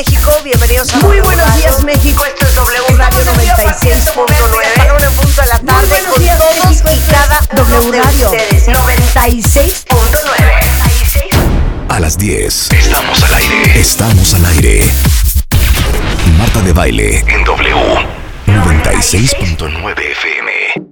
México, bienvenidos a Muy W buenos Radio. días, México. Esto es W Radio Estamos en vivo a partir de este momento y hasta la 96.9. en punto de la tarde buenos con días, todos México. y Esto cada W Radio. ustedes. 96.9. A las 10. Estamos al aire. Estamos al aire. Marta de baile en W. 96.9 FM.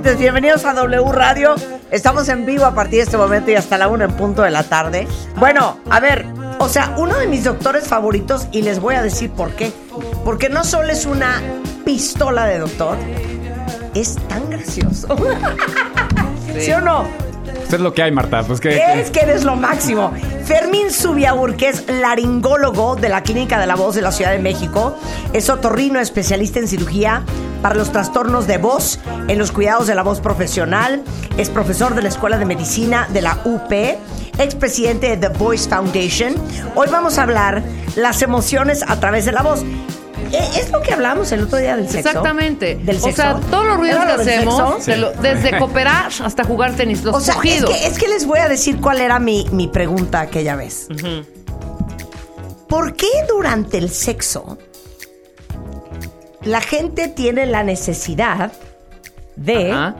Cuentavientes? Bienvenidos a W Radio. Estamos en vivo a partir de este momento y hasta la una en punto de la tarde. Bueno, a ver, o sea, uno de mis doctores favoritos, y les voy a decir por qué. Porque no solo es una pistola de doctor, es tan gracioso. ¿Sí, o no? Esto es lo que hay, Marta. Pues que. Es que eres lo máximo. Fermín Subiaur, que es laringólogo de la Clínica de la Voz de la Ciudad de México, es otorrino especialista en cirugía para los trastornos de voz, en los cuidados de la voz profesional, es profesor de la Escuela de Medicina de la UP, expresidente de The Voice Foundation. Hoy vamos a hablar las emociones a través de la voz. Eh, Es lo que hablamos el otro día del sexo. Exactamente. Del o sexo. sea, todos los ruidos ¿Era que hacemos, sexo? de lo- desde cooperar hasta jugar tenis, los O sea, es pujidos. que, es que les voy a decir cuál era mi, mi pregunta aquella vez. ¿Por qué durante el sexo la gente tiene la necesidad de... Ajá.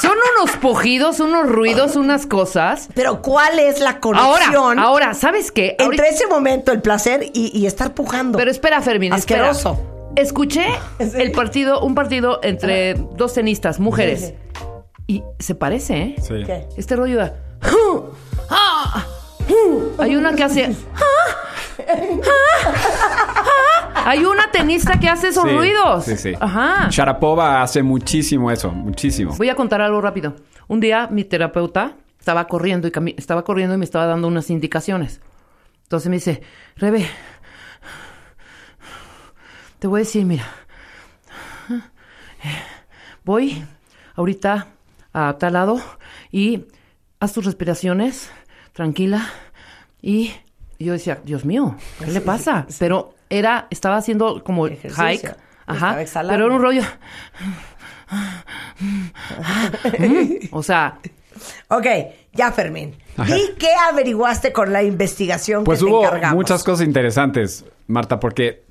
Son unos pujidos, unos ruidos, unas cosas. Pero ¿cuál es la conexión ahora, ¿sabes qué? entre Ahorita- ese momento, el placer y, y estar pujando? Pero espera, Fermín, espera. Asqueroso. Escuché el partido, un partido entre dos tenistas, mujeres. Y se parece, ¿eh? Sí. ¿Qué? Este rollo de... Hay una que hace... Hay una tenista que hace esos Sí, ruidos. Sí, sí. Ajá. Sharapova hace muchísimo eso, muchísimo. Voy a contar algo rápido. Un día mi terapeuta estaba corriendo y cami- estaba corriendo y me estaba dando unas indicaciones. Entonces me dice, Rebe, te voy a decir, mira, voy ahorita a tal lado y haz tus respiraciones, tranquila. Y yo decía, Dios mío, ¿qué le pasa? Pero era, estaba haciendo como Ejercicio. hike. Ajá. exhalando. Pero era un rollo. O sea, Ok, ya Fermín. ¿Y qué averiguaste con la investigación Pues que te hubo encargamos? muchas cosas interesantes, Marta, porque,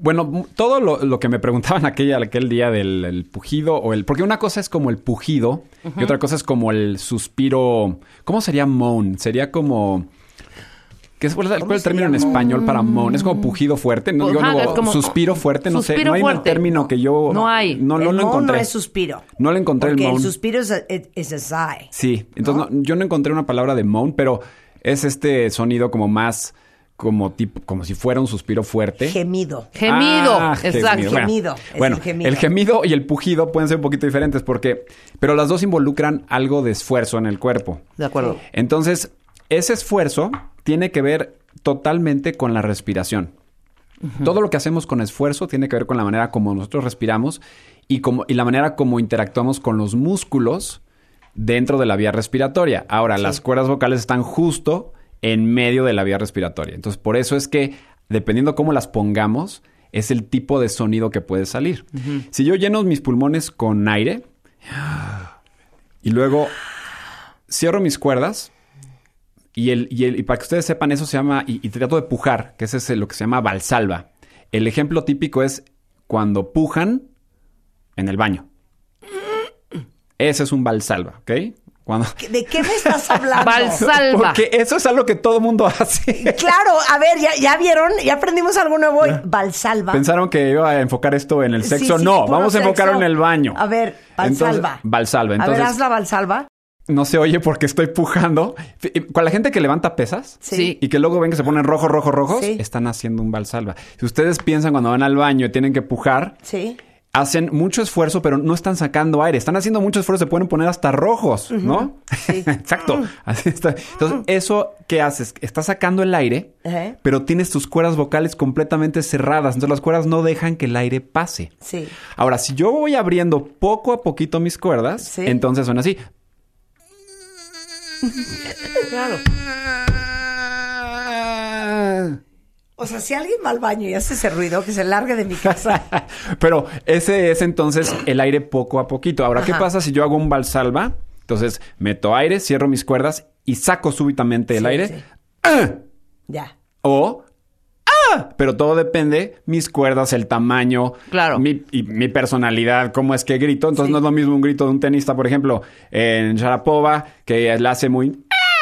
bueno, todo lo, lo que me preguntaban aquella, aquel día del el pujido o el... Porque una cosa es como el pujido y otra cosa es como el suspiro... ¿Cómo sería moan? Sería como... ¿Qué es, ¿Cuál es el- cuál es el término en español para moan? ¿Es como pujido fuerte? No, digo, no, es como- suspiro fuerte, no sé. No hay un término que yo... No hay. No, no el lo encontré. no es suspiro. No le encontré el moan. el suspiro es a, es a sigh. Sí, entonces no, yo no encontré una palabra de moan, pero es este sonido como más, como tipo, como si fuera un suspiro fuerte. Gemido. gemido. Ah, exacto. Bueno, Gemido, es Bueno, el gemido. el gemido y el pujido pueden ser un poquito diferentes porque, pero las dos involucran algo de esfuerzo en el cuerpo. De acuerdo. Entonces, ese esfuerzo tiene que ver totalmente con la respiración. Todo lo que hacemos con esfuerzo tiene que ver con la manera como nosotros respiramos y, como, y la manera como interactuamos con los músculos dentro de la vía respiratoria. Ahora, las cuerdas vocales están justo en medio de la vía respiratoria. Entonces, por eso es que, dependiendo cómo las pongamos, es el tipo de sonido que puede salir. Si yo lleno mis pulmones con aire y luego cierro mis cuerdas, y, el, y, el- y para que ustedes sepan, eso se llama, y, y trato de pujar, que ese es lo que se llama valsalva. El ejemplo típico es cuando pujan en el baño. Ese es un valsalva, ¿ok? Cuando... ¿De qué me estás hablando? Valsalva. Porque eso es algo que todo mundo hace. Claro, a ver, ya, ya vieron, ya aprendimos algo nuevo hoy. Valsalva. Pensaron que iba a enfocar esto en el sexo. sí, no, vamos a enfocarlo en el baño. A ver, Entonces, Valsalva. Valsalva. A ver, Entonces, haz la Valsalva. no se oye porque estoy pujando. Con la gente que levanta pesas Sí. y que luego ven que se ponen rojos, rojos, rojos, Sí. están haciendo un valsalva. Si ustedes piensan cuando van al baño y tienen que pujar, Sí. Hacen mucho esfuerzo, pero no están sacando aire. Están haciendo mucho esfuerzo, se pueden poner hasta rojos, ¿no? Exacto. Así está. Entonces, eso que haces, estás sacando el aire, pero tienes tus cuerdas vocales completamente cerradas. Entonces, las cuerdas no dejan que el aire pase. Sí. Ahora, si yo voy abriendo poco a poquito mis cuerdas, Sí. entonces son así. Claro. O sea, si alguien va al baño y hace ese ruido, que se largue de mi casa. Pero ese es entonces el aire poco a poquito. Ahora, ¿qué pasa si yo hago un valsalva? Entonces, meto aire, cierro mis cuerdas y saco súbitamente el aire. sí. ¡Ah! ya. O ¡Ah! Pero todo depende, mis cuerdas, el tamaño, Claro. mi, y mi personalidad, cómo es que grito. Entonces Sí. no es lo mismo un grito de un tenista, por ejemplo, en Sharapova, que la hace muy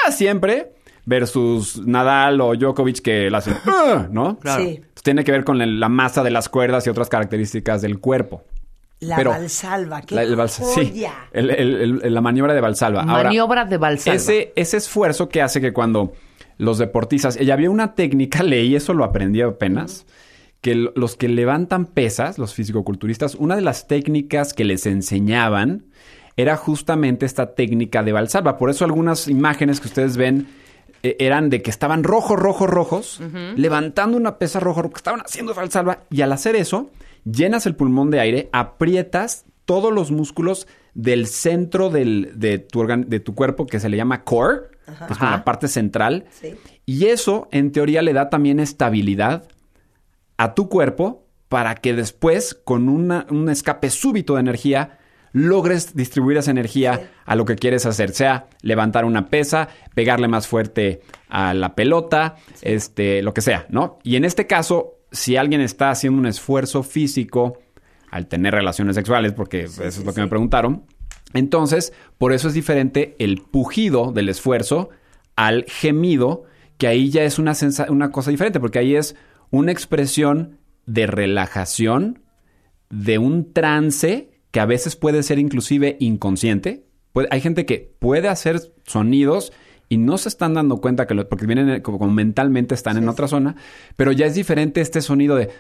¡Ah! siempre, versus Nadal o Djokovic que la hace ¡Ah! ¿no? Claro. Sí. Entonces, tiene que ver con la masa de las cuerdas y otras características del cuerpo. La Pero- valsalva. ¡Qué La, el vals- sí, joya! el- el- el- la maniobra de Valsalva. Ahora, Maniobra de Valsalva. ese, ese esfuerzo que hace que cuando los deportistas... Ella había una técnica, leí eso, lo aprendí apenas, que los que levantan pesas, los fisicoculturistas, una de las técnicas que les enseñaban era justamente esta técnica de Valsalva. Por eso algunas imágenes que ustedes ven eh, eran de que estaban rojos, rojos, rojos, levantando una pesa rojo, que estaban haciendo Valsalva. Y al hacer eso, llenas el pulmón de aire, aprietas todos los músculos del centro del- de, tu de tu cuerpo que se le llama core, que es como la parte central. Sí. Y eso, en teoría, le da también estabilidad a tu cuerpo para que después, con una- un escape súbito de energía, logres distribuir esa energía a lo que quieres hacer, sea levantar una pesa, pegarle más fuerte a la pelota, este, lo que sea, ¿no? Y en este caso, si alguien está haciendo un esfuerzo físico al tener relaciones sexuales, porque eso es lo que me preguntaron, entonces, por eso es diferente el pujido del esfuerzo al gemido, que ahí ya es una, una cosa diferente, porque ahí es una expresión de relajación, de un trance que a veces puede ser inclusive inconsciente. Puede- hay gente que puede hacer sonidos y no se están dando cuenta que lo- porque vienen eh, como, como mentalmente están en otra zona, pero ya es diferente este sonido de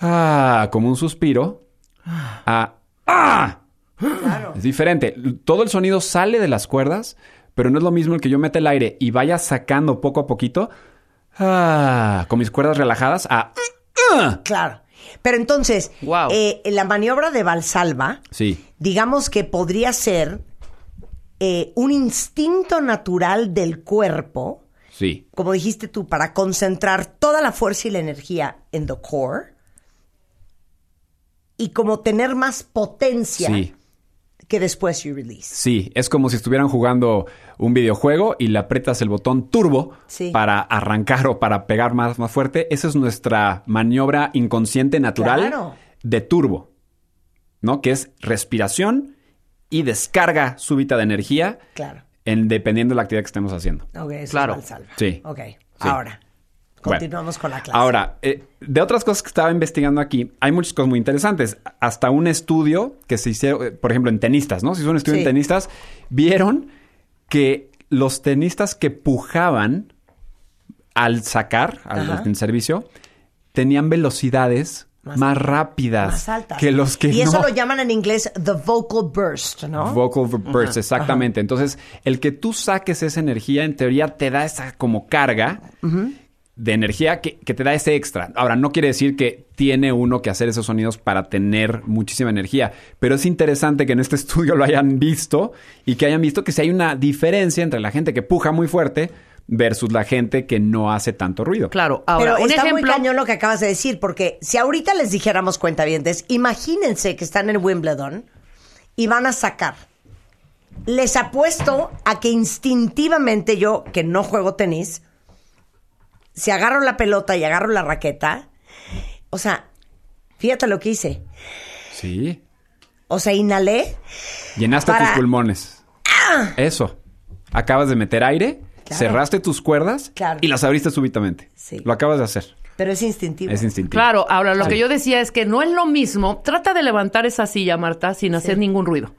ah, como un suspiro a ah. Es diferente. Todo el sonido sale de las cuerdas, pero no es lo mismo el que yo meta el aire y vaya sacando poco a poquito ah, con mis cuerdas relajadas a ah. Claro. Pero entonces, Wow. eh, la maniobra de Valsalva, Sí. digamos que podría ser eh, un instinto natural del cuerpo, Sí. como dijiste tú, para concentrar toda la fuerza y la energía en the core y como tener más potencia Sí. Que después you release. Sí, es como si estuvieran jugando un videojuego y le aprietas el botón turbo Sí. para arrancar o para pegar más, más fuerte. Esa es nuestra maniobra inconsciente natural Claro. de turbo, ¿no? Que es respiración y descarga súbita de energía Claro. en, dependiendo de la actividad que estemos haciendo. Ok, eso Claro. es Valsalva. Sí. Ok, Sí. ahora, Bueno. continuamos con la clase. Ahora, eh, de otras cosas que estaba investigando aquí, hay muchas cosas muy interesantes. Hasta un estudio que se hizo, eh, por ejemplo, en tenistas, ¿no? Si hizo un estudio Sí. en tenistas, vieron que los tenistas que pujaban al sacar, al, en servicio, tenían velocidades Más más, rápidas más altas. que los que y eso no. lo llaman en inglés the vocal burst, ¿no? Vocal burst, exactamente. Entonces, el que tú saques esa energía, en teoría, te da esa como carga de energía que, que te da ese extra. Ahora, no quiere decir que tiene uno que hacer esos sonidos para tener muchísima energía, pero es interesante que en este estudio lo hayan visto y que hayan visto que si hay una diferencia entre la gente que puja muy fuerte versus la gente que no hace tanto ruido. Claro, ahora, Pero un está muy ejemplo. cañón lo que acabas de decir, porque si ahorita les dijéramos cuentavientes, imagínense que están en Wimbledon y van a sacar. Les apuesto a que instintivamente yo, que no juego tenis, si agarro la pelota y agarro la raqueta, o sea, fíjate lo que hice. Sí. O sea, inhalé. Llenaste Para- tus pulmones. Eso. Acabas de meter aire, Claro. cerraste tus cuerdas Claro. y las abriste súbitamente. Sí. Lo acabas de hacer. Pero es instintivo. Es instintivo. Claro, ahora lo Sí. que yo decía es que no es lo mismo. Trata de levantar esa silla, Marta, sin hacer ningún ruido.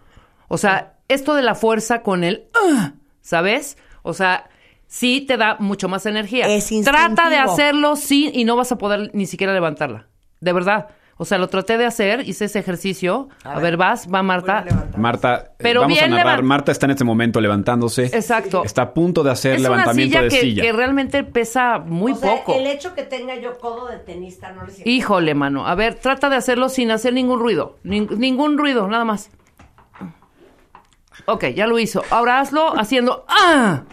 O sea, esto de la fuerza con el, "Ugh", ¿sabes? O sea, sí te da mucho más energía. Es Trata de instintivo. hacerlo sí y no vas a poder ni siquiera levantarla. De verdad. O sea, lo traté de hacer, hice ese ejercicio. A, ver, vas, va Marta. Marta, eh, Pero vamos a bien narrar. levan- Marta está en este momento levantándose. Exacto. Está a punto de hacer Es una levantamiento silla de que, silla. que realmente pesa muy O sea, poco. el hecho que tenga yo codo de tenista no le sirve. Híjole, mano. A ver, trata de hacerlo sin hacer ningún ruido. Nin- ningún ruido, nada más. Ok, ya lo hizo. Ahora hazlo haciendo. ¡Ah!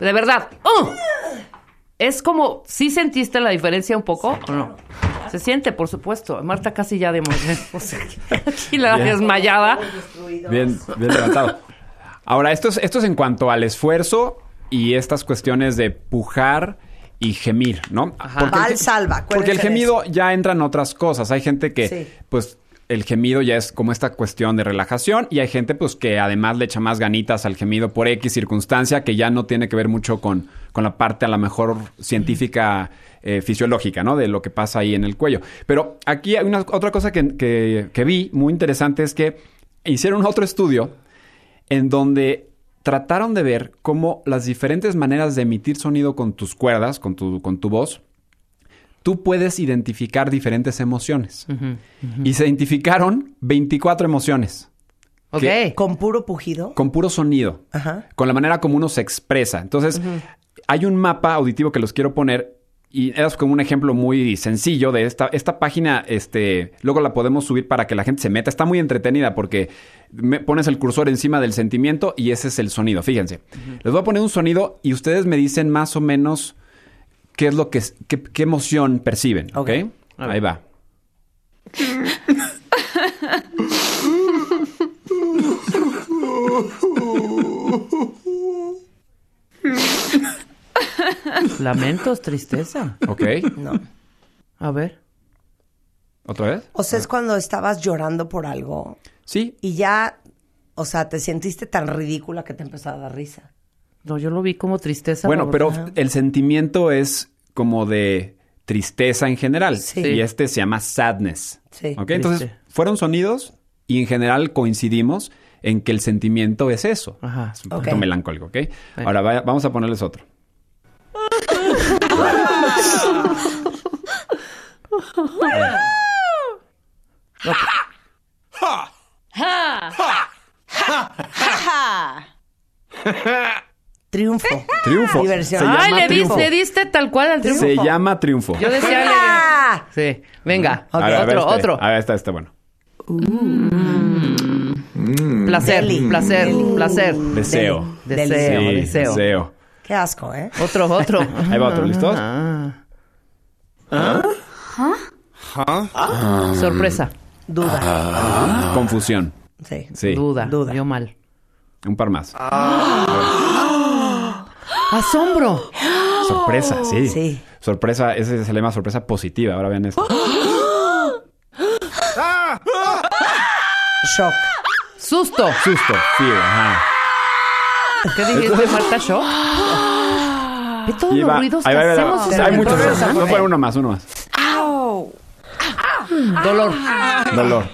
De verdad. ¡Ah! Es como. ¿Sí sentiste la diferencia un poco o no? Se siente, por supuesto. Marta casi ya de o sea, Aquí la Bien. desmayada. Bien, bien levantado. Ahora, esto es, esto es en cuanto al esfuerzo y estas cuestiones de pujar y gemir, ¿no? el- Valsalva, acuérdense Porque el gemido ya entra en otras cosas. Hay gente que, Sí. pues, el gemido ya es como esta cuestión de relajación y hay gente, pues, que además le echa más ganitas al gemido por X circunstancia que ya no tiene que ver mucho con, con la parte a lo mejor científica eh, fisiológica, ¿no? De lo que pasa ahí en el cuello. Pero aquí hay una otra cosa que, que- que vi muy interesante es que hicieron otro estudio en donde trataron de ver cómo las diferentes maneras de emitir sonido con tus cuerdas, con tu, con tu voz, tú puedes identificar diferentes emociones. Y se identificaron 24 emociones Ok. Con puro pujido. con puro sonido, Ajá. con la manera como uno se expresa. Entonces, hay un mapa auditivo que los quiero poner y es como un ejemplo muy sencillo de esta, esta página, este, luego la podemos subir para que la gente se meta. Está muy entretenida porque me pones el cursor encima del sentimiento y ese es el sonido. Fíjense. Les voy a poner un sonido y ustedes me dicen más o menos qué es lo que, qué, qué emoción perciben. ¿Ok? Ok. Ahí va. Lamentos, tristeza. ¿Ok? No. A ver. ¿Otra vez? O sea, es cuando estabas llorando por algo Sí. y ya, o sea, te sentiste tan ridícula que te empezó a dar risa. No, yo lo vi como tristeza. Bueno, por- pero Ajá. el sentimiento es como de tristeza en general. Sí. Y este se llama sadness. Sí. ¿Ok? Entonces, fueron sonidos y en general coincidimos en que el sentimiento es eso. Ajá. Es un Ok. poquito melancólico, ¿ok? Ahora vaya- vamos a ponerles otro. Triunfo. Triunfo. Diversión. Se Ay, llama le, di- triunfo. le diste tal cual al triunfo. Se llama triunfo. Yo decía. ¡Ah! Sí, venga. A ver, a ver otro, este. otro. A ver, está, está bueno. Placer, Deli. placer, Deli. placer. Deseo. Deseo, Sí, deseo. deseo. Qué asco, ¿eh? Otro, otro. Ahí va otro, ¿listos? Ah. Sorpresa. Duda. Confusión. Sí. Sí. Duda. Duda. Yo mal. Un par más. Asombro. Sorpresa, sí. Sí. Sorpresa, ese se le llama sorpresa positiva. Ahora vean esto. Shock. Susto. Susto, fear, ajá. ¿Qué dijiste, Marta? ¿Shock? Ve todos los ruidos que hacemos. hay el muchos. Voy a poner uno más, uno más. Dolor. Dolor.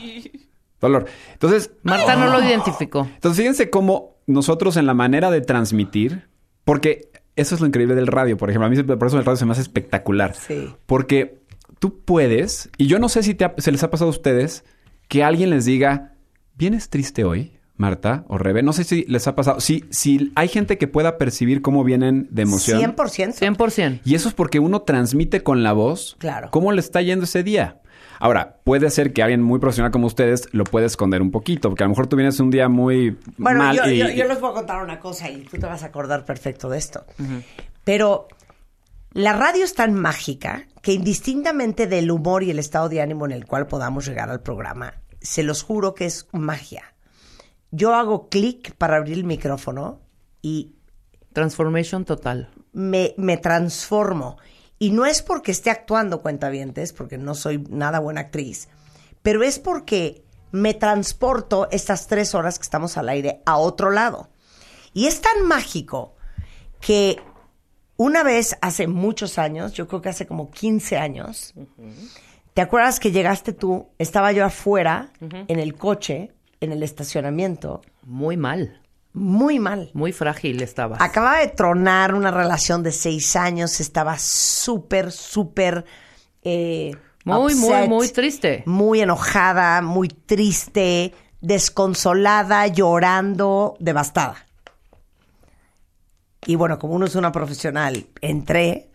Dolor. Entonces, Marta no lo identificó. entonces fíjense cómo nosotros en la manera de transmitir, porque eso es lo increíble del radio, por ejemplo, a mí por eso el radio se me hace espectacular. Sí. Porque tú puedes, y yo no sé si te ha- se les ha pasado a ustedes, que alguien les diga, ¿vienes triste hoy, Marta o Rebe? No sé si les ha pasado. Si, si hay gente que pueda percibir cómo vienen de emoción. 100%. 100%. Y eso es porque uno transmite con la voz Claro. cómo le está yendo ese día. Ahora, puede ser que alguien muy profesional como ustedes lo puede esconder un poquito, porque a lo mejor tú vienes un día muy Bueno, mal yo, y... yo- yo les voy a contar una cosa y tú te vas a acordar perfecto de esto. Pero la radio es tan mágica que indistintamente del humor y el estado de ánimo en el cual podamos llegar al programa, se los juro que es magia. Yo hago clic para abrir el micrófono y Transformation total. me, me transformo. Y no es porque esté actuando cuentavientes, porque no soy nada buena actriz, pero es porque me transporto estas tres horas que estamos al aire a otro lado. Y es tan mágico que una vez hace muchos años, yo creo que hace como 15 años, ¿te acuerdas que llegaste tú? Estaba yo afuera en el coche, en en el estacionamiento. Muy mal, Muy mal. muy frágil estabas. Acababa de tronar una relación de seis años, estaba súper, súper... eh, Muy, muy, upset, muy triste. Muy enojada, muy triste, desconsolada, llorando, devastada. Y bueno, como uno es una profesional, entré,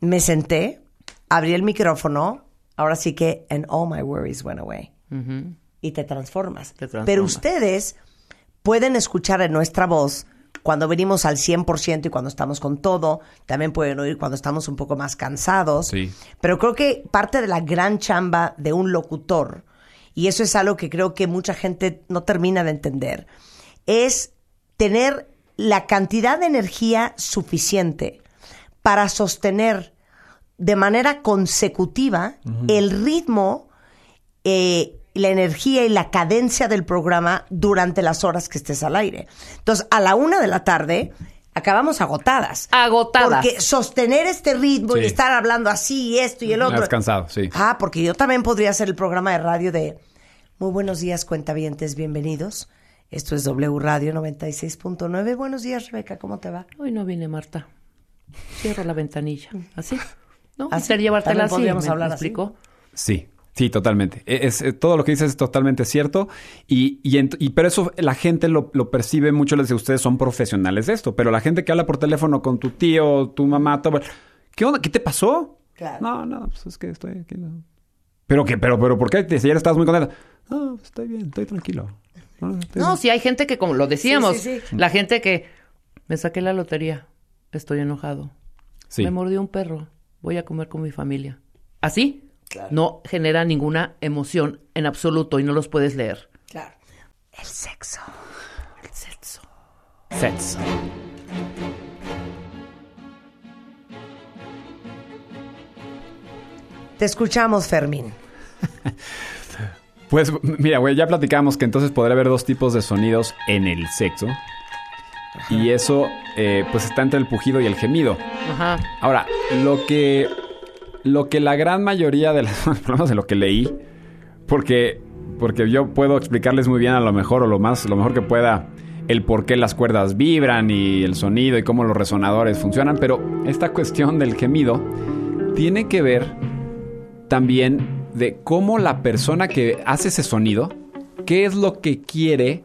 me senté, abrí el micrófono, ahora sí que, and all my worries went away. Y te transformas. Te transformas. Pero ustedes pueden escuchar en nuestra voz cuando venimos al 100% y cuando estamos con todo. También pueden oír cuando estamos un poco más cansados. Sí. Pero creo que parte de la gran chamba de un locutor, y eso es algo que creo que mucha gente no termina de entender, es tener la cantidad de energía suficiente para sostener de manera consecutiva el ritmo, eh, la energía y la cadencia del programa durante las horas que estés al aire. Entonces, a la una de la tarde acabamos agotadas. Agotadas. Porque sostener este ritmo y estar hablando así y esto y el otro. Cansado, sí. Ah, porque yo también podría hacer el programa de radio de Muy buenos días, cuentavientes, bienvenidos. Esto es W Radio 96.9. Buenos días, Rebeca, ¿cómo te va? Hoy no viene Marta. Cierro la ventanilla. ¿Así? ¿No? Así. Hacer llevártela También así. podríamos ¿me- hablar así. Sí, sí, totalmente. E- Es, eh, todo lo que dices es totalmente cierto. Y, y, pero eso la gente lo, lo percibe mucho. Les digo, ustedes son profesionales de esto. Pero la gente que habla por teléfono con tu tío, tu mamá, todo. ¿Qué onda? ¿Qué te pasó? Claro. No, no, pues es que estoy aquí. no. ¿Pero qué? ¿Pero, pero por qué? Si ayer estabas muy contenta. No, pues estoy bien, estoy tranquilo. No, estoy No, sí hay gente que, como lo decíamos, Sí, sí, sí. la gente que me saqué la lotería, estoy enojado. Sí. Me mordió un perro, voy a comer con mi familia. Así no genera ninguna emoción en absoluto y no los puedes leer. Claro. El sexo. El sexo. Sets. Te escuchamos, Fermín. Pues mira, güey, ya platicamos que entonces podría haber dos tipos de sonidos en el sexo. Y eso, eh, pues está entre el pujido y el gemido. Ajá. Ahora, lo que, lo que la gran mayoría de las, menos de lo que leí, porque, porque yo puedo explicarles muy bien a lo mejor o lo más, lo mejor que pueda el por qué las cuerdas vibran y el sonido y cómo los resonadores funcionan, pero esta cuestión del gemido tiene que ver también de cómo la persona que hace ese sonido, qué es lo que quiere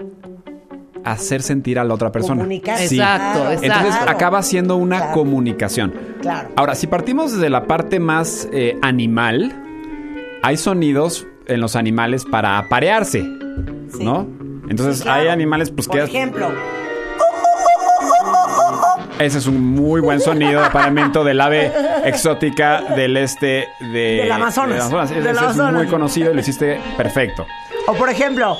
hacer sentir a la otra persona. Comunicar. Sí. Exacto, Claro. Entonces claro. acaba siendo una Claro. comunicación. Claro. Ahora, si partimos desde la parte más eh, animal, hay sonidos en los animales para aparearse, ¿no? Entonces Sí, claro. hay animales pues Por que ejemplo, ese es un muy buen sonido de apareamiento del ave exótica del este de, Del Amazonas. del Ese, es muy conocido y lo hiciste perfecto. o por ejemplo,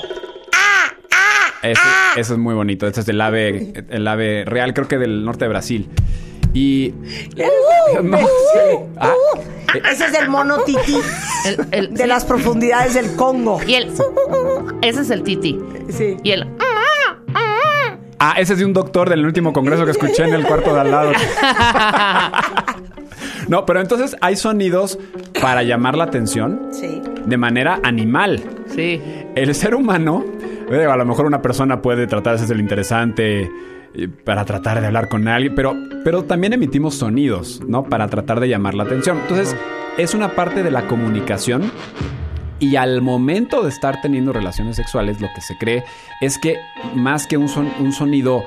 Ese, ese es muy bonito. Este es el ave, el ave real, creo que del norte de Brasil. Y no, ah, eh, ese es el mono tití El- el- de las profundidades del Congo. Y el... Ese es el titi. Sí. Y el... Ah, ese es de un doctor del último congreso que escuché en el cuarto de al lado. No, pero entonces hay sonidos para llamar la atención Sí. de manera animal. Sí. El ser humano, eh, a lo mejor una persona puede tratar de ser el interesante eh, para tratar de hablar con alguien, pero, pero también emitimos sonidos, ¿no? Para tratar de llamar la atención. Entonces, es una parte de la comunicación y al momento de estar teniendo relaciones sexuales, lo que se cree es que más que un, son- un sonido,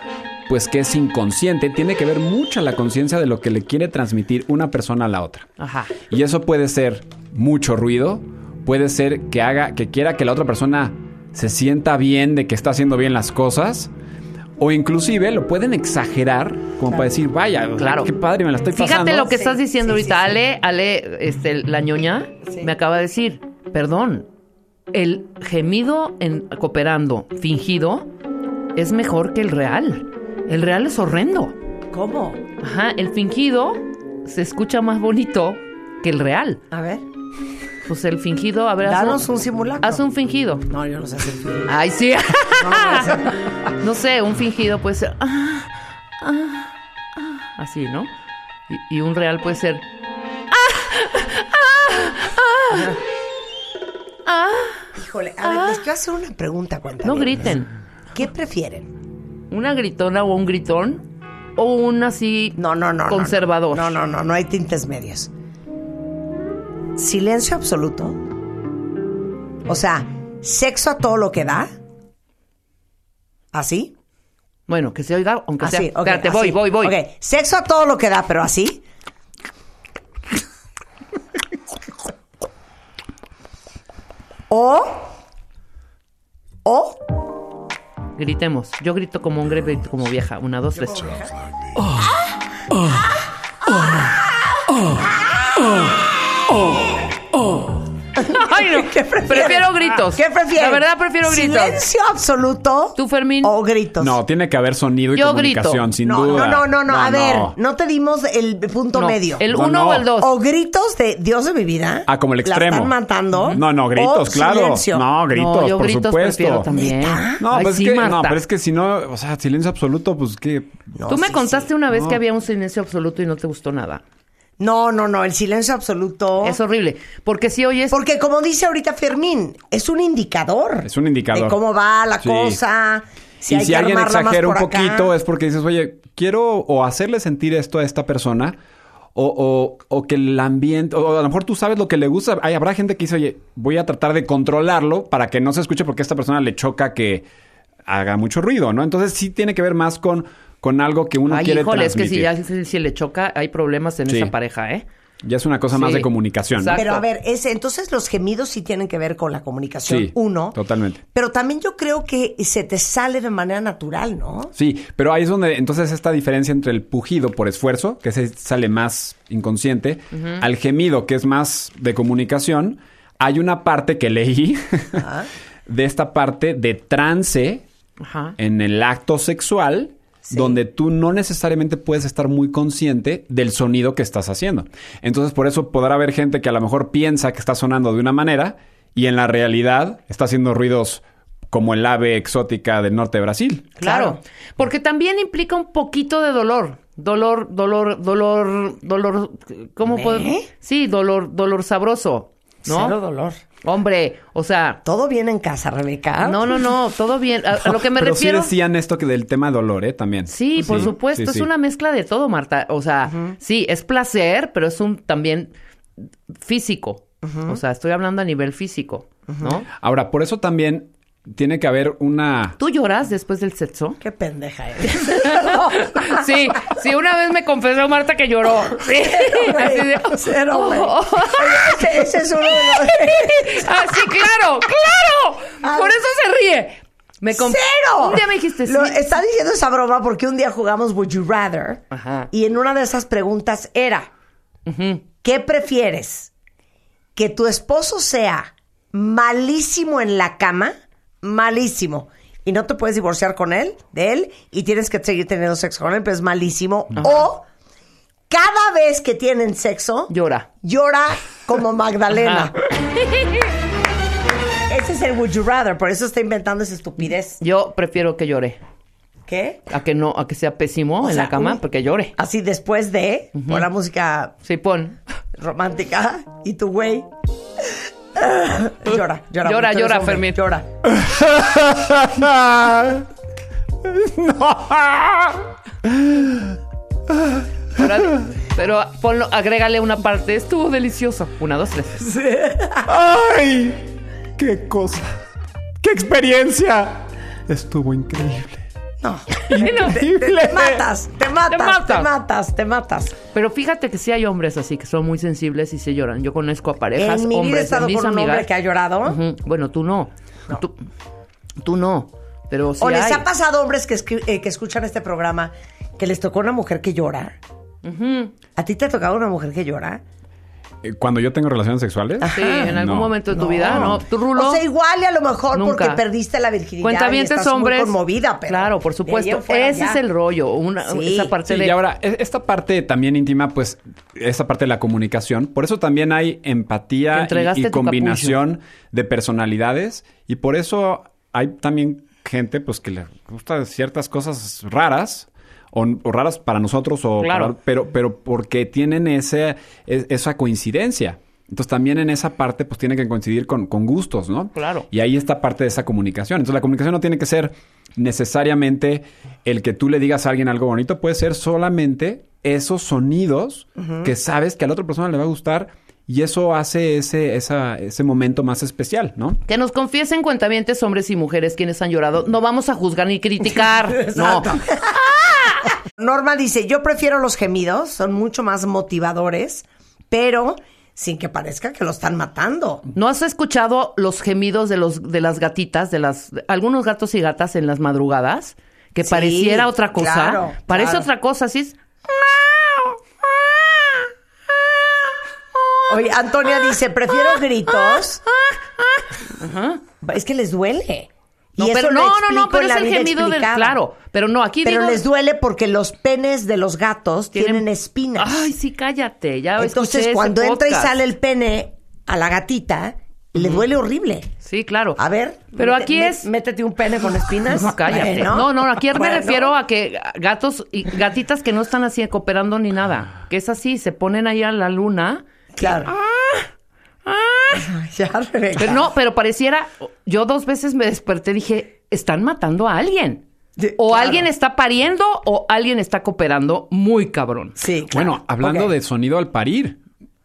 pues que es inconsciente, tiene que ver mucho la conciencia de lo que le quiere transmitir una persona a la otra. Ajá. Y eso puede ser mucho ruido, puede ser que haga, que quiera que la otra persona se sienta bien de que está haciendo bien las cosas. O inclusive lo pueden exagerar como para decir, vaya, Claro. qué padre, me la estoy pasando. Fíjate lo que Sí, estás diciendo sí, ahorita. sí, sí. Ale, Ale, este, la ñoña, Sí. me acaba de decir, perdón, el gemido en cooperando fingido es mejor que el real. El real es horrendo. ¿Cómo? Ajá, el fingido se escucha más bonito que el real. A ver, Pues el fingido, a ver, haz danos un simulacro. haz un fingido. No, yo no sé hacer fingido. Ay, sí. No, no sé. no sé, un fingido puede ser. ah, ah, ah, así, ¿no? Y, y un real puede ser. ah, ah, ah, ah. Híjole, a ver, les quiero hacer una pregunta, cuenta. No griten. ¿Qué prefieren? ¿Una gritona o un gritón? ¿O un así No, no, no. no, conservador? No, no, no, no hay tintes medios. Silencio absoluto. O sea, sexo a todo lo que da. ¿Así? Bueno, que se oiga, aunque sea. Así, ok, Espérate, voy, así. voy, voy. Ok, sexo a todo lo que da, pero así. O. O. Gritemos. Yo grito como hombre, grito como vieja. Una, dos, tres. Ay, no. ¿Qué? Prefiero gritos. ¿Qué prefieres? La verdad, prefiero gritos. ¿Silencio absoluto ¿Tú, Fermín? o gritos? No, tiene que haber sonido y Yo comunicación, grito. sin no, duda. no, no, no, no, A ver, no te dimos el punto No, medio. ¿El No, uno no. o el dos? O gritos de Dios de mi vida. Ah, como el La extremo. están matando. No, no, gritos, o claro. silencio. No, gritos, no, yo por gritos supuesto. prefiero también. No, Ay, pues sí, es que, no, pero es que si no, o sea, silencio absoluto, pues que No, Tú me sí, contaste una vez No. que había un silencio absoluto y no te gustó nada. No, no, no, el silencio absoluto. Es horrible. Porque si oyes... Porque como dice ahorita Fermín, es un indicador. Es un indicador. De cómo va la Sí. cosa. Si y hay si que alguien exagera un acá. poquito es porque dices, oye, quiero o hacerle sentir esto a esta persona o, o- o que el ambiente, o a lo mejor tú sabes lo que le gusta. Hay, habrá gente que dice, oye, voy a tratar de controlarlo para que no se escuche porque a esta persona le choca que haga mucho ruido, ¿no? Entonces sí tiene que ver más con, con algo que uno Ay, quiere híjole, es que si transmitir. ya si, si le choca, hay problemas en Sí. esa pareja, ¿eh? Ya es una cosa más de comunicación. Exacto. Pero a ver, ese, entonces los gemidos sí tienen que ver con la comunicación, Sí, uno. totalmente. Pero también yo creo que se te sale de manera natural, ¿no? Sí, pero ahí es donde entonces esta diferencia entre el pujido por esfuerzo, que se sale más inconsciente, al gemido, que es más de comunicación, hay una parte que leí de esta parte de trance Ajá. en el acto sexual, donde tú no necesariamente puedes estar muy consciente del sonido que estás haciendo. Entonces, por eso podrá haber gente que a lo mejor piensa que está sonando de una manera y en la realidad está haciendo ruidos como el ave exótica del norte de Brasil. Claro. Claro. Porque también implica un poquito de dolor. Dolor, dolor, dolor, dolor. ¿Cómo ¿Eh? puedo? Sí, dolor, dolor sabroso. ¿No? Cero dolor. Hombre, o sea. ¿Todo bien en casa, Rebeca? No, no, no, todo bien. A, a lo que me Pero refiero. sí decían esto que del tema de dolor, ¿eh? También. Sí, por supuesto, sí, es sí. una mezcla de todo, Marta. O sea, sí, es placer, pero es un también físico. O sea, estoy hablando a nivel físico, ¿no? Ahora, por eso también tiene que haber una... ¿Tú lloras después del sexo? Qué pendeja eres. Sí, sí, una vez me confesó Marta que lloró. Sí, así de... Cero. Oh, oh. Ese, ese es uno de los... Ah, sí, claro, claro. Por eso se ríe. Me ¡Cero! Un día me dijiste, sí. Lo- está diciendo esa broma porque un día jugamos Would You Rather Ajá. y en una de esas preguntas era ¿qué prefieres? ¿Que tu esposo sea malísimo en la cama? Malísimo. Y no te puedes divorciar con él, de él, y tienes que seguir teniendo sexo con él, pero es malísimo. O cada vez que tienen sexo, Llora. llora como Magdalena. Ese es el Would You Rather, por eso está inventando esa estupidez. Yo prefiero que llore. ¿Qué? A que no, a que sea pésimo O en sea, la cama, porque llore. Así después de, pon la música Sí, pon. romántica y tu güey. llora, llora. Llora, llora, Fermín. Llora. Ahora- pero ponlo, agrégale una parte. Estuvo delicioso. Una, dos, tres. ¡Ay! ¡Qué cosa! ¡Qué experiencia! Estuvo increíble. No. Te, Increíble. te matas, te matas, te matas. matas, te matas. Pero fíjate que sí hay hombres así que son muy sensibles y se lloran. Yo conozco a parejas, En mi vida he hombres, estado mis con un amigas. hombre que ha llorado. Bueno, tú no. Tú, tú no. Pero sí ¿O les hay. ha pasado hombres que, eh, que escuchan este programa que les tocó una mujer que llora? ¿A ti te ha tocado una mujer que llora? Eh, Cuando yo tengo relaciones sexuales. Sí, en algún No. momento de tu vida, ¿no? ¿Tú, Rulo? O sea, igual y a lo mejor Nunca. porque perdiste la virginidad y Cuentavientes estás hombres. muy conmovida, pero claro, por supuesto. Ese ya. es el rollo. Una, Sí. Esa parte Sí, de. y ahora, e- esta parte también íntima, pues, esta parte de la comunicación. Por eso también hay empatía y- y, combinación de personalidades. Y por eso hay también gente, pues, que le gusta ciertas cosas raras. O, o raras para nosotros, o Claro. para- pero, pero porque tienen ese, esa coincidencia. Entonces también en esa parte pues tiene que coincidir con, con gustos, ¿no? Claro. Y ahí está parte de esa comunicación. Entonces la comunicación no tiene que ser necesariamente el que tú le digas a alguien algo bonito, puede ser solamente esos sonidos que sabes que a la otra persona le va a gustar y eso hace ese, esa- ese momento más especial, ¿no? Que nos confiesen cuentavientes hombres y mujeres quienes han llorado. No vamos a juzgar ni criticar. no. Norma dice, yo prefiero los gemidos, son mucho más motivadores, pero sin que parezca que lo están matando. ¿No has escuchado los gemidos de los de las gatitas, de las de algunos gatos y gatas en las madrugadas? Que Sí, pareciera otra cosa. claro, Parece claro. otra cosa, así es. Oye, Antonia dice, prefiero gritos. Es que les duele. No, Y pero eso no, no, no, pero es el gemido del claro. Pero no, aquí Pero digo- les duele porque los penes de los gatos tienen, espinas. Ay, sí, cállate. Ya Entonces, cuando entra y sale el pene a la gatita, le duele horrible. Sí, claro. A ver. Pero mete- aquí es Métete un pene con espinas. No, cállate. Bueno. No, no, aquí me refiero a que gatos y gatitas que no están así cooperando ni nada. Que es así, se ponen ahí a la luna. Claro. Ya, Rebeca. Pero no, pero pareciera, yo dos veces me desperté y dije, están matando a alguien. O claro. alguien está pariendo o alguien está cooperando muy cabrón. Sí, claro. Bueno, hablando de sonido al parir,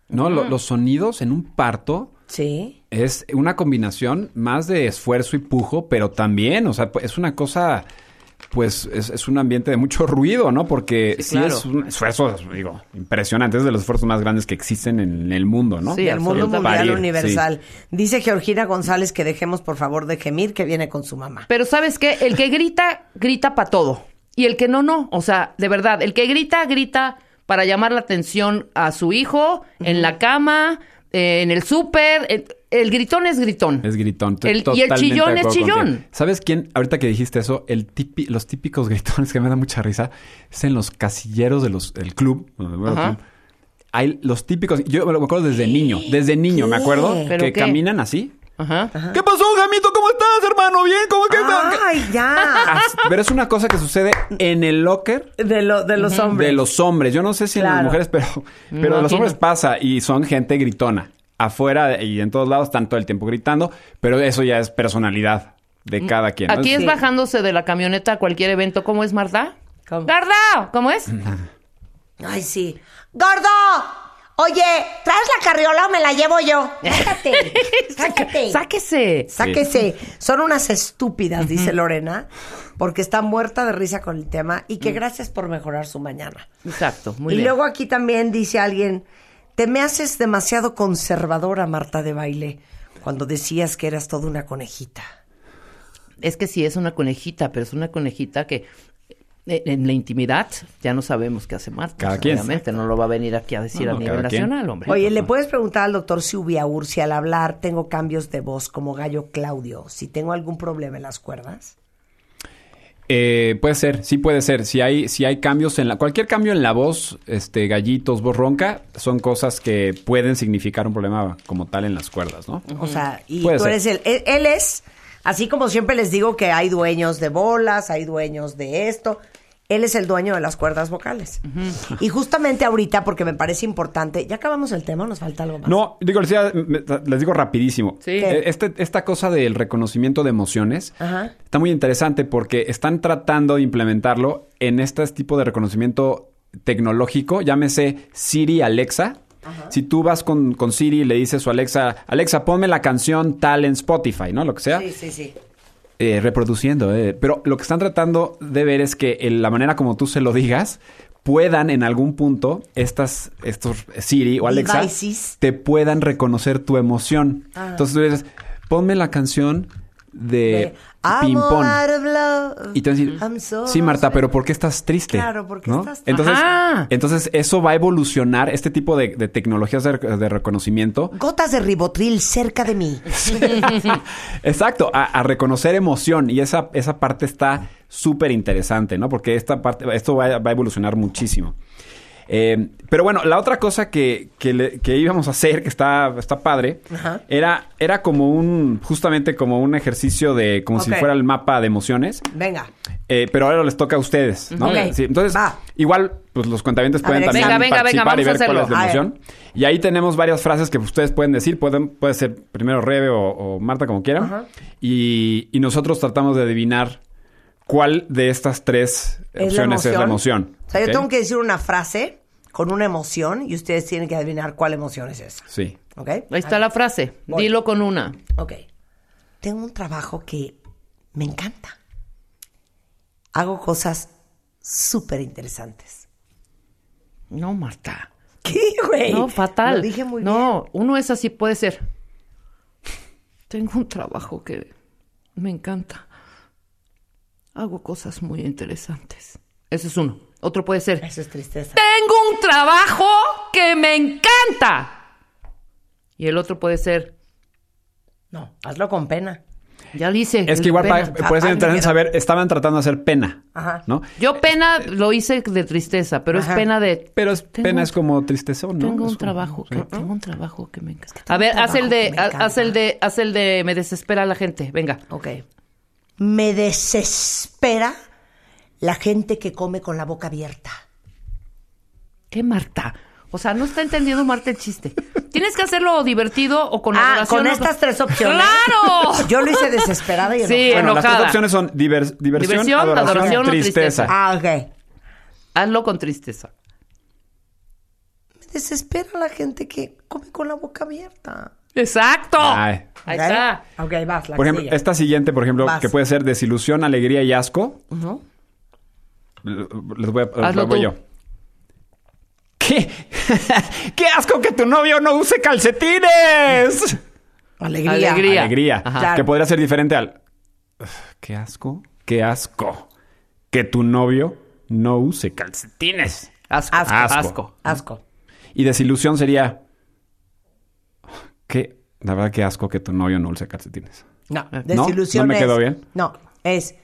¿no? Lo- los sonidos en un parto Sí. es una combinación más de esfuerzo y pujo, pero también, o sea, pues, es una cosa, pues es, es un ambiente de mucho ruido, ¿no? Porque Sí, sí, claro. es un esfuerzo, digo, impresionante, es de los esfuerzos más grandes que existen en el mundo, ¿no? Sí, el mundo mundial Parir, universal. Dice Georgina González que dejemos por favor de gemir que viene con su mamá. Pero ¿sabes qué? El que grita, grita para todo. Y el que no, no. O sea, de verdad, el que grita, grita para llamar la atención a su hijo, en la cama, eh, en el súper. El, el gritón es gritón. Es gritón. El- y el chillón es chillón. contigo. ¿Sabes quién? Ahorita que dijiste eso, el tipi- los típicos gritones que me da mucha risa es en los casilleros de del club. Ajá. Hay los típicos, yo me lo acuerdo desde niño, desde niño, me acuerdo, ¿Pero que qué? caminan así. Ajá. ¿Qué pasó, Jamito? ¿Cómo estás, hermano? ¿Bien? ¿Cómo que Ay, ya. Pero es una cosa que sucede en el locker De, lo, de los hombres. de los hombres. Yo no sé si en las mujeres, pero, pero de los hombres pasa y son gente gritona. Afuera y en todos lados están todo el tiempo gritando, pero eso ya es personalidad de cada quien. ¿no? Aquí es Sí. bajándose de la camioneta a cualquier evento. ¿Cómo es, Marta? ¿Cómo? ¡Garda! ¿Cómo es? Ay, sí. ¡Gordo! Oye, ¿traes la carriola o me la llevo yo? Sácate. Sácate. ¡Sáquese! Sáquese. Son unas estúpidas, dice Lorena, porque está muerta de risa con el tema y que gracias por mejorar su mañana. Exacto, muy y bien. luego aquí también dice alguien, te me haces demasiado conservadora, Marta de baile, cuando decías que eras toda una conejita. Es que sí es una conejita, pero es una conejita que eh, en la intimidad ya no sabemos qué hace Marta. Cada quien. Obviamente no lo va a venir aquí a decir No, a nivel quien. nacional, hombre. Oye, ¿le puedes preguntar al doctor Subiaur si al hablar tengo cambios de voz como gallo Claudio? Si tengo algún problema en las cuerdas. Eh, puede ser, sí puede ser. Si hay, si hay cambios en la. Cualquier cambio en la voz, este, gallitos, voz ronca, son cosas que pueden significar un problema como tal en las cuerdas, ¿no? O sea, y Puede tú ser. eres el. Él, él es, así como siempre les digo que hay dueños de bolas, hay dueños de esto. Él es el dueño de las cuerdas vocales. Y justamente ahorita, porque me parece importante, ¿ya acabamos el tema o nos falta algo más? No, digo, les, digo rapidísimo. Sí. Eh, Este, esta cosa del reconocimiento de emociones Ajá. está muy interesante porque están tratando de implementarlo en este tipo de reconocimiento tecnológico, llámese Siri Alexa. Si tú vas con, con Siri y le dices a Alexa, Alexa, ponme la canción tal en Spotify, ¿no? Lo que sea. Sí, sí, sí. Eh, reproduciendo. eh. Pero lo que están tratando de ver es que el- la manera como tú se lo digas puedan en algún punto estas estos Siri o Alexa Devices. te puedan reconocer tu emoción. Ah. Entonces tú dices, ponme la canción de, love. Y te van a decir, I'm so sí, Marta, pero ¿por qué estás triste? Claro, ¿por qué ¿No? estás triste? Entonces, Ajá. entonces eso va a evolucionar, este tipo de, de tecnologías de, de reconocimiento Gotas de ribotril cerca de mí. Exacto, a, a reconocer emoción y esa, esa parte está súper interesante, ¿no? Porque esta parte, esto va, va a evolucionar muchísimo. Eh, pero bueno, la otra cosa que, que, le- que íbamos a hacer, que está, está padre, Ajá. era, era como un, justamente como un ejercicio de, como si fuera el mapa de emociones. Venga. Eh, pero ahora les toca a ustedes, ¿no? Ok. Sí, entonces, Va. igual, pues los cuentavientes pueden ver, también venga, venga, venga, participar y ver cuál es la emoción. Y ahí tenemos varias frases que ustedes pueden decir. Pueden, puede ser primero Rebe o, o Marta, como quieran. Y, y nosotros tratamos de adivinar cuál de estas tres ¿Es opciones es la emoción. O sea, yo tengo que decir una frase con una emoción y ustedes tienen que adivinar cuál emoción es esa. Sí. ¿Ok? Ahí está la frase. Voy. Dilo con una. Ok. Tengo un trabajo que me encanta. Hago cosas súper interesantes. No, Marta. ¿Qué, güey? No, fatal. Lo dije muy bien. no, uno es así, puede ser. Tengo un trabajo que me encanta. Hago cosas muy interesantes. Ese es uno. Otro puede ser. Eso es tristeza. Tengo un trabajo que me encanta. Y el otro puede ser. No, hazlo con pena. Ya lo hice. Es que igual pena. pa- puede ser Ah, interesante mira. saber, estaban tratando de hacer pena, Ajá. ¿no? Yo pena lo hice de tristeza, pero Ajá. es pena de. Pero es, pena un- es como tristezón, ¿no? Tengo Es un como- trabajo, sí. que, tengo un trabajo que me encanta. A ver, haz el de, haz el de, haz el de, me desespera la gente. Venga. Ok. Me desespera la gente que come con la boca abierta. ¿Qué Marta? O sea, no está entendiendo Marta el chiste. Tienes que hacerlo divertido o con Ah, con estas tres opciones. ¡Claro! Yo lo hice desesperada y enojada. Sí, Bueno, las tres opciones son divers- diversión, Diversión, adoración, adoración o tristeza. tristeza. Ah, ok. Hazlo con tristeza. Me desespera la gente que come con la boca abierta. Exacto. Ay. Ahí está. Ok, vas, la Por ejemplo, sigue. esta siguiente, por ejemplo, Vas. que puede ser desilusión, alegría y asco. Ujú. Les voy a Hazlo voy tú. yo. ¿Qué? ¡Qué asco que tu novio no use calcetines! Alegría. Alegría. Alegría. Ajá. Que podría ser diferente al. "Ugh, ¡Qué asco! ¡Qué asco! Que tu novio no use calcetines. Asco. Asco. Asco. Asco. Asco. Y desilusión sería. ¿Qué? La verdad, qué asco que tu novio no use calcetines. No, ¿No? desilusión ¿No me es- quedó bien? No, es...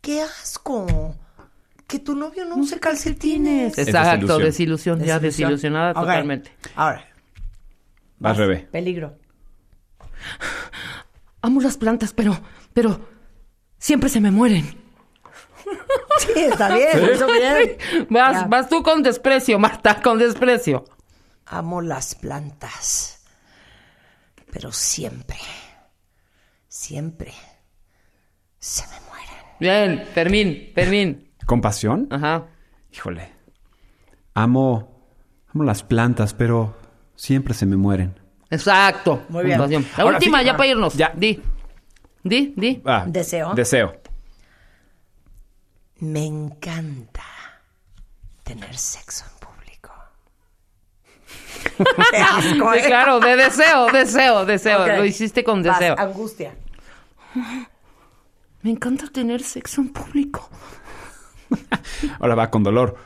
¡Qué asco! Que tu novio no use calcetines. Exacto, desilusión. desilusión. Ya desilusionada totalmente. Ahora. Vas, Rebe. Peligro. Amo las plantas, pero, pero siempre se me mueren. Sí, está bien, hizo bien. Vas, Ya. vas tú con desprecio, Marta, con desprecio. Amo las plantas. Pero siempre, siempre se me mueren. Bien, Fermín, Fermín. ¿Compasión? Ajá. Híjole. Amo. Amo las plantas, pero siempre se me mueren. Exacto. Muy bien. Puntuación. La Ahora, última, sí, ya ah, para irnos. ya. Di. Di, di. Ah, Deseo. Deseo. Me encanta tener sexo. Qué asco, ¿eh? claro, de deseo, deseo, deseo. Lo hiciste con Vas, deseo. angustia. Me encanta tener sexo en público. Ahora va con dolor.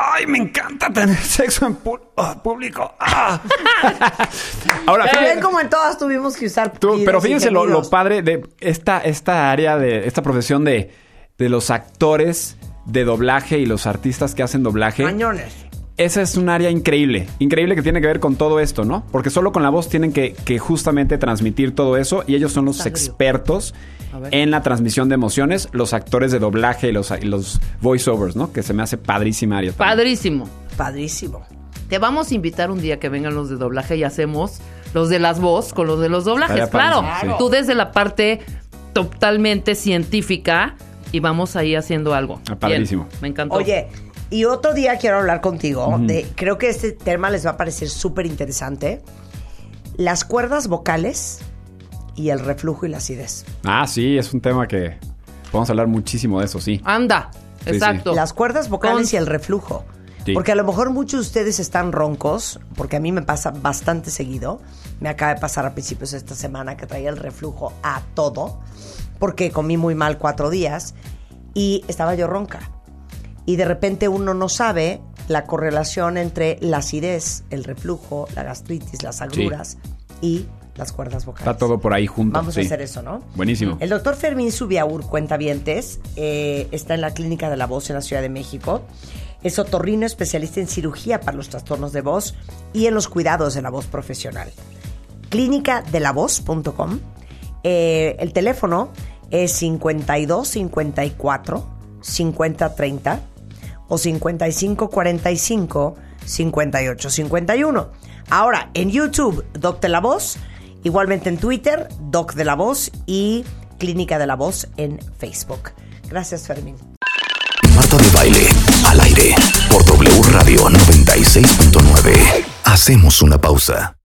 ¡Ay, me encanta tener sexo en ah, público! ¡Ah! Ahora, Pero fíjense- ven como en todas tuvimos que usar Tú, pero fíjense lo, padre de esta, esta área de esta profesión de, de los actores de doblaje y los artistas que hacen doblaje. Cañones. Esa es un área increíble, increíble que tiene que ver con todo esto, ¿no? Porque solo con la voz tienen que, que justamente transmitir todo eso y ellos son los expertos en la transmisión de emociones, los actores de doblaje y los, y los voiceovers, ¿no? Que se me hace padrísima área. también. Padrísimo. Padrísimo. Te vamos a invitar un día que vengan los de doblaje y hacemos los de las voz con los de los doblajes. Claro, sí. tú desde la parte totalmente científica y vamos ahí haciendo algo. Ah, padrísimo. Bien, me encantó. Oye, y otro día quiero hablar contigo de, creo que este tema les va a parecer súper interesante. Las cuerdas vocales y el reflujo y la acidez. Ah, sí, es un tema que podemos hablar muchísimo de eso, sí. Anda, sí. exacto. Las cuerdas vocales Con- y el reflujo. Sí. Porque a lo mejor muchos de ustedes están roncos, porque a mí me pasa bastante seguido. Me acaba de pasar a principios de esta semana que traía el reflujo a todo, porque comí muy mal cuatro días y estaba yo ronca. Y de repente uno no sabe la correlación entre la acidez, el reflujo, la gastritis, las agruras y las cuerdas vocales. Está todo por ahí junto. Vamos a hacer eso, ¿no? Buenísimo. El doctor Fermín Subiaur, cuentavientes, eh, está en la Clínica de la Voz en la Ciudad de México. Es otorrino especialista en cirugía para los trastornos de voz y en los cuidados de la voz profesional. Clínicadelavoz.com. Eh, el teléfono es 52 54 50 30 o 55 45 58 51. Ahora, en YouTube, Doc de la Voz, igualmente en Twitter, Doc de la Voz y Clínica de la Voz en Facebook. Gracias, Fermín. Marta de Baile, al aire, por W Radio 96.9. Hacemos una pausa.